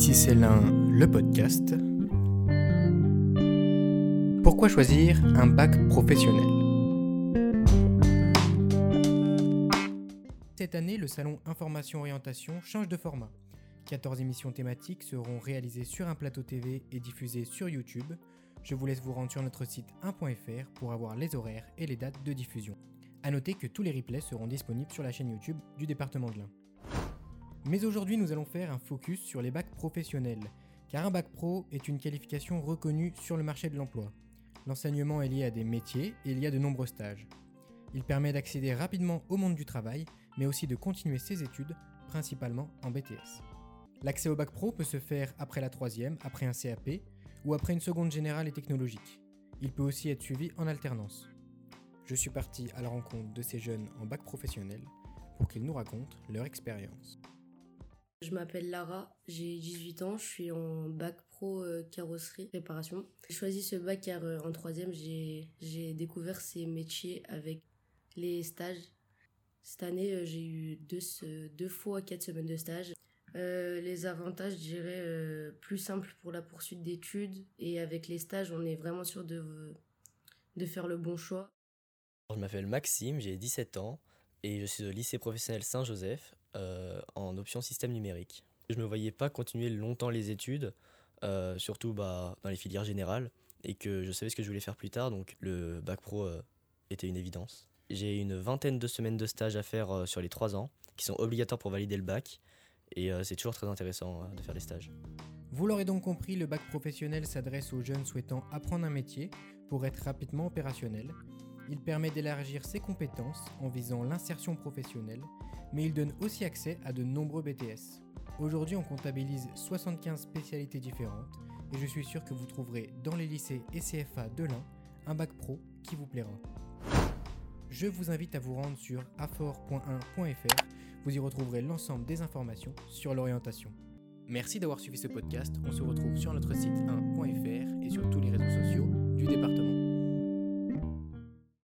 Ici c'est l'un, le podcast. Pourquoi choisir un bac professionnel? Cette année, le salon Information Orientation change de format. 14 émissions thématiques seront réalisées sur un plateau TV et diffusées sur YouTube. Je vous laisse vous rendre sur notre site 1.fr pour avoir les horaires et les dates de diffusion. A noter que tous les replays seront disponibles sur la chaîne YouTube du département de l'Ain. Mais aujourd'hui, nous allons faire un focus sur les bacs professionnels, car un bac pro est une qualification reconnue sur le marché de l'emploi. L'enseignement est lié à des métiers et il y a de nombreux stages. Il permet d'accéder rapidement au monde du travail, mais aussi de continuer ses études, principalement en BTS. L'accès au bac pro peut se faire après la troisième, après un CAP ou après une seconde générale et technologique. Il peut aussi être suivi en alternance. Je suis parti à la rencontre de ces jeunes en bac professionnel pour qu'ils nous racontent leur expérience. Je m'appelle Lara, j'ai 18 ans, je suis en bac pro euh, carrosserie réparation. J'ai choisi ce bac car euh, en troisième j'ai découvert ces métiers avec les stages. Cette année euh, j'ai eu deux, fois quatre semaines de stage. les avantages, je dirais, plus simple pour la poursuite d'études et avec les stages on est vraiment sûr de faire le bon choix. Je m'appelle Maxime, j'ai 17 ans et je suis au lycée professionnel Saint-Joseph euh, en option système numérique. Je ne me voyais pas continuer longtemps les études, euh, surtout bah, dans les filières générales, et que je savais ce que je voulais faire plus tard, donc le bac pro euh, était une évidence. J'ai une vingtaine de semaines de stage à faire sur les trois ans, qui sont obligatoires pour valider le bac, et c'est toujours très intéressant de faire les stages. Vous l'aurez donc compris, le bac professionnel s'adresse aux jeunes souhaitant apprendre un métier pour être rapidement opérationnel. Il permet d'élargir ses compétences en visant l'insertion professionnelle mais il donne aussi accès à de nombreux BTS. Aujourd'hui, on comptabilise 75 spécialités différentes et je suis sûr que vous trouverez dans les lycées et CFA de l'Ain un bac pro qui vous plaira. Je vous invite à vous rendre sur afor.1.fr, vous y retrouverez l'ensemble des informations sur l'orientation. Merci d'avoir suivi ce podcast, on se retrouve sur notre site 1.fr